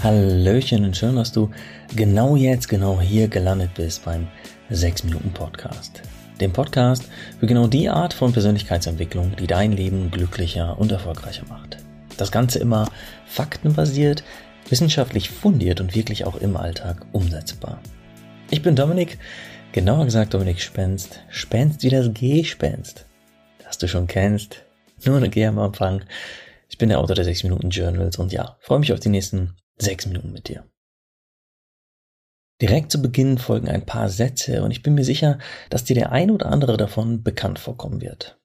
Hallöchen und schön, dass du genau jetzt, genau hier gelandet bist beim 6 Minuten Podcast. Dem Podcast für genau die Art von Persönlichkeitsentwicklung, die dein Leben glücklicher und erfolgreicher macht. Das Ganze immer faktenbasiert, wissenschaftlich fundiert und wirklich auch im Alltag umsetzbar. Ich bin Dominik, genauer gesagt Dominik Spenst, Spenst wie das Gespenst, das du schon kennst, nur eine G am Anfang. Ich bin der Autor der 6 Minuten Journals und ja, freue mich auf die nächsten sechs Minuten mit dir. Direkt zu Beginn folgen ein paar Sätze und ich bin mir sicher, dass dir der ein oder andere davon bekannt vorkommen wird.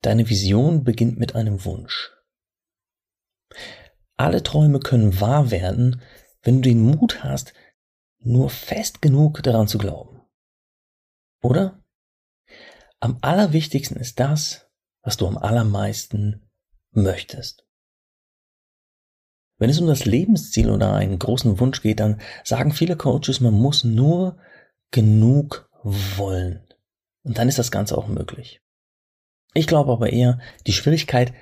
Deine Vision beginnt mit einem Wunsch. Alle Träume können wahr werden, wenn du den Mut hast, nur fest genug daran zu glauben. Oder? Am allerwichtigsten ist das, was du am allermeisten möchtest. Wenn es um das Lebensziel oder einen großen Wunsch geht, dann sagen viele Coaches, man muss nur genug wollen. Und dann ist das Ganze auch möglich. Ich glaube aber eher, die Schwierigkeit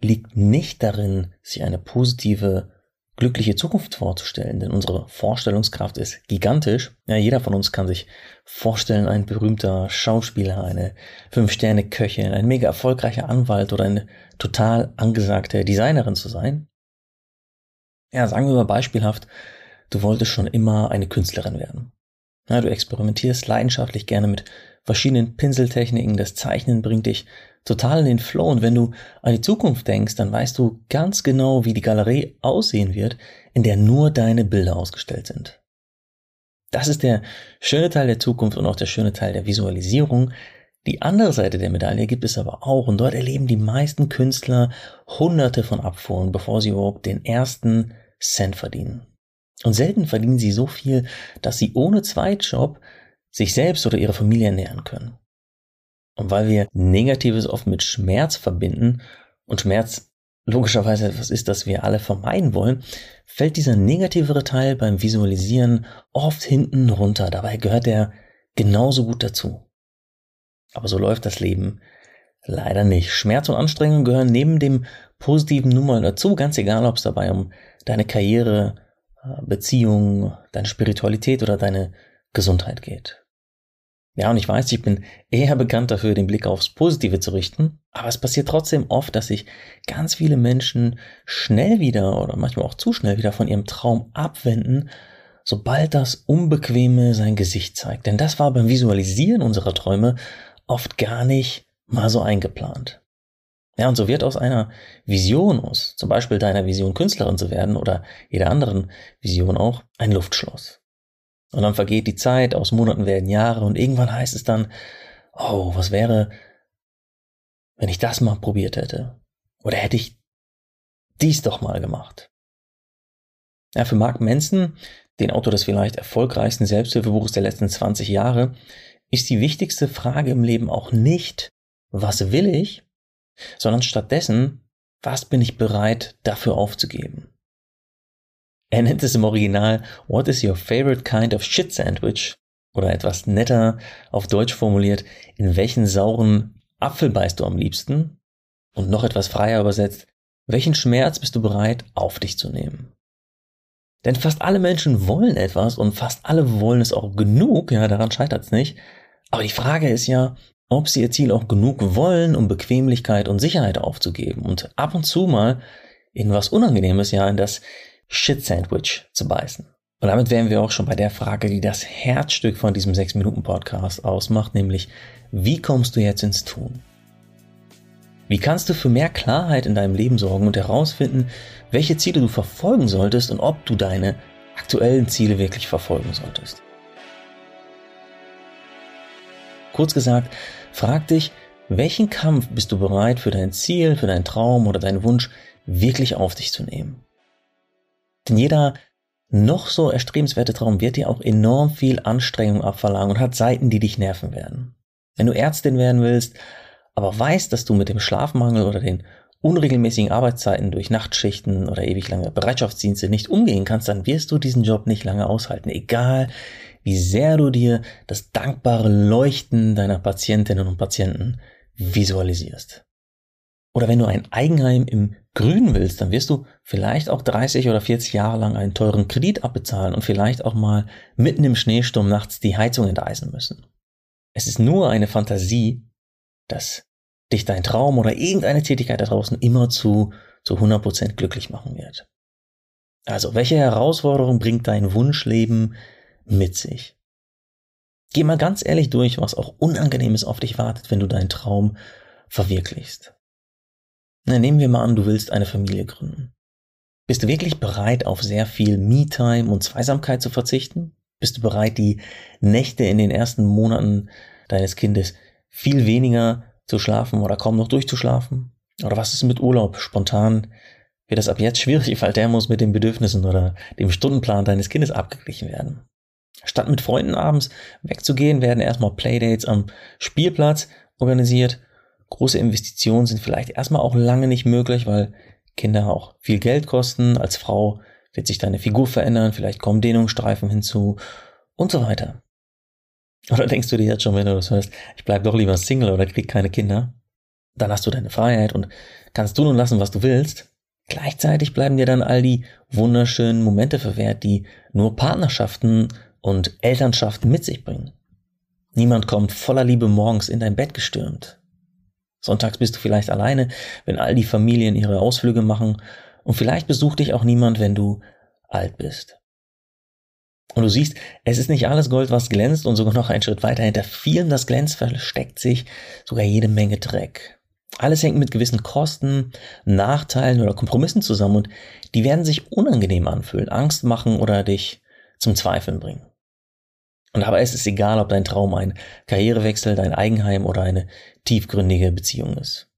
liegt nicht darin, sich eine positive, glückliche Zukunft vorzustellen, denn unsere Vorstellungskraft ist gigantisch. Ja, jeder von uns kann sich vorstellen, ein berühmter Schauspieler, eine Fünf-Sterne-Köchin, ein mega erfolgreicher Anwalt oder eine total angesagte Designerin zu sein. Ja, sagen wir mal beispielhaft, du wolltest schon immer eine Künstlerin werden. Ja, du experimentierst leidenschaftlich gerne mit verschiedenen Pinseltechniken, das Zeichnen bringt dich total in den Flow und wenn du an die Zukunft denkst, dann weißt du ganz genau, wie die Galerie aussehen wird, in der nur deine Bilder ausgestellt sind. Das ist der schöne Teil der Zukunft und auch der schöne Teil der Visualisierung. Die andere Seite der Medaille gibt es aber auch und dort erleben die meisten Künstler hunderte von Abfuhren, bevor sie überhaupt den ersten Cent verdienen. Und selten verdienen sie so viel, dass sie ohne Zweitjob sich selbst oder ihre Familie ernähren können. Und weil wir Negatives oft mit Schmerz verbinden und Schmerz logischerweise etwas ist, das wir alle vermeiden wollen, fällt dieser negativere Teil beim Visualisieren oft hinten runter. Dabei gehört er genauso gut dazu. Aber so läuft das Leben leider nicht. Schmerz und Anstrengung gehören neben dem positiven Nummer dazu, ganz egal, ob es dabei um deine Karriere, äh, Beziehung, deine Spiritualität oder deine Gesundheit geht. Ja, und ich weiß, ich bin eher bekannt dafür, den Blick aufs Positive zu richten, aber es passiert trotzdem oft, dass sich ganz viele Menschen schnell wieder oder manchmal auch zu schnell wieder von ihrem Traum abwenden, sobald das Unbequeme sein Gesicht zeigt. Denn das war beim Visualisieren unserer Träume oft gar nicht mal so eingeplant. Ja, und so wird aus einer Vision aus, zum Beispiel deiner Vision Künstlerin zu werden oder jeder anderen Vision auch, ein Luftschloss. Und dann vergeht die Zeit, aus Monaten werden Jahre und irgendwann heißt es dann, oh, was wäre, wenn ich das mal probiert hätte? Oder hätte ich dies doch mal gemacht? Ja, für Mark Manson, den Autor des vielleicht erfolgreichsten Selbsthilfebuches der letzten 20 Jahre, ist die wichtigste Frage im Leben auch nicht, was will ich, sondern stattdessen, was bin ich bereit dafür aufzugeben? Er nennt es im Original What is your favorite kind of shit sandwich? Oder etwas netter auf Deutsch formuliert, in welchen sauren Apfel beißt du am liebsten? Und noch etwas freier übersetzt, welchen Schmerz bist du bereit auf dich zu nehmen? Denn fast alle Menschen wollen etwas und fast alle wollen es auch genug, ja, daran scheitert es nicht. Aber die Frage ist ja, ob sie ihr Ziel auch genug wollen, um Bequemlichkeit und Sicherheit aufzugeben und ab und zu mal in was Unangenehmes, ja, in das Shit-Sandwich zu beißen. Und damit wären wir auch schon bei der Frage, die das Herzstück von diesem 6-Minuten-Podcast ausmacht, nämlich, wie kommst du jetzt ins Tun? Wie kannst du für mehr Klarheit in deinem Leben sorgen und herausfinden, welche Ziele du verfolgen solltest und ob du deine aktuellen Ziele wirklich verfolgen solltest? Kurz gesagt, frag dich, welchen Kampf bist du bereit für dein Ziel, für deinen Traum oder deinen Wunsch wirklich auf dich zu nehmen? Denn jeder noch so erstrebenswerte Traum wird dir auch enorm viel Anstrengung abverlangen und hat Seiten, die dich nerven werden. Wenn du Ärztin werden willst, aber weißt, dass du mit dem Schlafmangel oder den unregelmäßigen Arbeitszeiten durch Nachtschichten oder ewig lange Bereitschaftsdienste nicht umgehen kannst, dann wirst du diesen Job nicht lange aushalten, egal wie sehr du dir das dankbare Leuchten deiner Patientinnen und Patienten visualisierst. Oder wenn du ein Eigenheim im Grün willst, dann wirst du vielleicht auch 30 oder 40 Jahre lang einen teuren Kredit abbezahlen und vielleicht auch mal mitten im Schneesturm nachts die Heizung enteisen müssen. Es ist nur eine Fantasie, dass dich dein Traum oder irgendeine Tätigkeit da draußen immer zu, zu 100% glücklich machen wird. Also, welche Herausforderung bringt dein Wunschleben mit sich? Geh mal ganz ehrlich durch, was auch Unangenehmes auf dich wartet, wenn du deinen Traum verwirklichst. Na, nehmen wir mal an, du willst eine Familie gründen. Bist du wirklich bereit, auf sehr viel Me-Time und Zweisamkeit zu verzichten? Bist du bereit, die Nächte in den ersten Monaten deines Kindes viel weniger zu schlafen oder kaum noch durchzuschlafen? Oder was ist mit Urlaub? Spontan wird das ab jetzt schwierig, weil der muss mit den Bedürfnissen oder dem Stundenplan deines Kindes abgeglichen werden. Statt mit Freunden abends wegzugehen, werden erstmal Playdates am Spielplatz organisiert Große Investitionen sind vielleicht erstmal auch lange nicht möglich, weil Kinder auch viel Geld kosten. Als Frau wird sich deine Figur verändern, vielleicht kommen Dehnungsstreifen hinzu und so weiter. Oder denkst du dir jetzt schon, wenn du das hörst, ich bleib doch lieber Single oder krieg keine Kinder? Dann hast du deine Freiheit und kannst tun und lassen, was du willst. Gleichzeitig bleiben dir dann all die wunderschönen Momente verwehrt, die nur Partnerschaften und Elternschaften mit sich bringen. Niemand kommt voller Liebe morgens in dein Bett gestürmt. Sonntags bist du vielleicht alleine, wenn all die Familien ihre Ausflüge machen und vielleicht besucht dich auch niemand, wenn du alt bist. Und du siehst, es ist nicht alles Gold, was glänzt und sogar noch einen Schritt weiter hinter vielem das Glänz versteckt sich sogar jede Menge Dreck. Alles hängt mit gewissen Kosten, Nachteilen oder Kompromissen zusammen und die werden sich unangenehm anfühlen, Angst machen oder dich zum Zweifeln bringen. Und dabei ist es egal, ob dein Traum ein Karrierewechsel, dein Eigenheim oder eine tiefgründige Beziehung ist.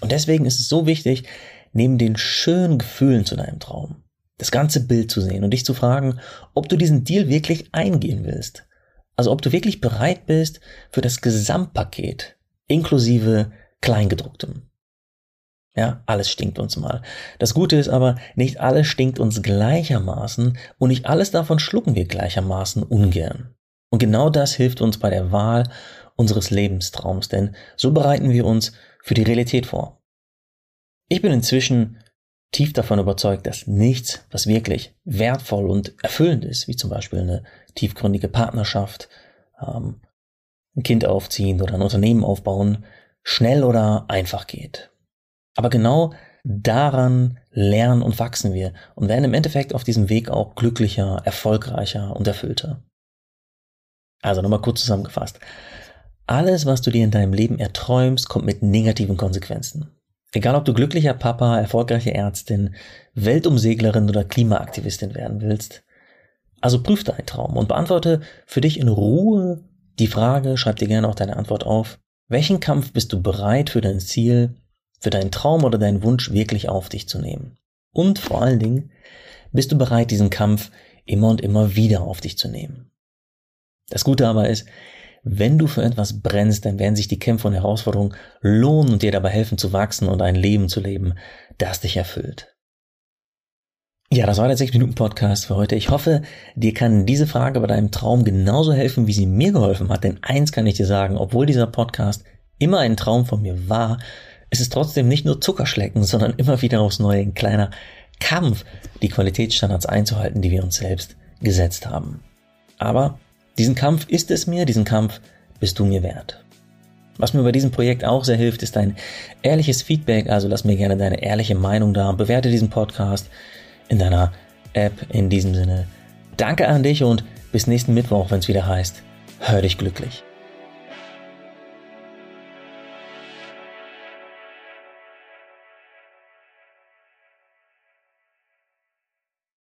Und deswegen ist es so wichtig, neben den schönen Gefühlen zu deinem Traum, das ganze Bild zu sehen und dich zu fragen, ob du diesen Deal wirklich eingehen willst. Also ob du wirklich bereit bist für das Gesamtpaket, inklusive Kleingedrucktem. Ja, alles stinkt uns mal. Das Gute ist aber, nicht alles stinkt uns gleichermaßen und nicht alles davon schlucken wir gleichermaßen ungern. Und genau das hilft uns bei der Wahl unseres Lebenstraums, denn so bereiten wir uns für die Realität vor. Ich bin inzwischen tief davon überzeugt, dass nichts, was wirklich wertvoll und erfüllend ist, wie zum Beispiel eine tiefgründige Partnerschaft, ähm, ein Kind aufziehen oder ein Unternehmen aufbauen, schnell oder einfach geht. Aber genau daran lernen und wachsen wir und werden im Endeffekt auf diesem Weg auch glücklicher, erfolgreicher und erfüllter. Also nochmal kurz zusammengefasst. Alles, was du dir in deinem Leben erträumst, kommt mit negativen Konsequenzen. Egal ob du glücklicher Papa, erfolgreiche Ärztin, Weltumseglerin oder Klimaaktivistin werden willst. Also prüf deinen Traum und beantworte für dich in Ruhe die Frage, schreib dir gerne auch deine Antwort auf. Welchen Kampf bist du bereit für dein Ziel, für deinen Traum oder deinen Wunsch wirklich auf dich zu nehmen? Und vor allen Dingen, bist du bereit, diesen Kampf immer und immer wieder auf dich zu nehmen? Das Gute aber ist, wenn du für etwas brennst, dann werden sich die Kämpfe und Herausforderungen lohnen und dir dabei helfen zu wachsen und ein Leben zu leben, das dich erfüllt. Ja, das war der 6-Minuten-Podcast für heute. Ich hoffe, dir kann diese Frage bei deinem Traum genauso helfen, wie sie mir geholfen hat. Denn eins kann ich dir sagen, obwohl dieser Podcast immer ein Traum von mir war, ist es trotzdem nicht nur Zuckerschlecken, sondern immer wieder aufs Neue ein kleiner Kampf, die Qualitätsstandards einzuhalten, die wir uns selbst gesetzt haben. Aber diesen Kampf ist es mir, diesen Kampf bist du mir wert. Was mir bei diesem Projekt auch sehr hilft, ist ein ehrliches Feedback, also lass mir gerne deine ehrliche Meinung da, bewerte diesen Podcast in deiner App in diesem Sinne. Danke an dich und bis nächsten Mittwoch, wenn es wieder heißt, hör dich glücklich.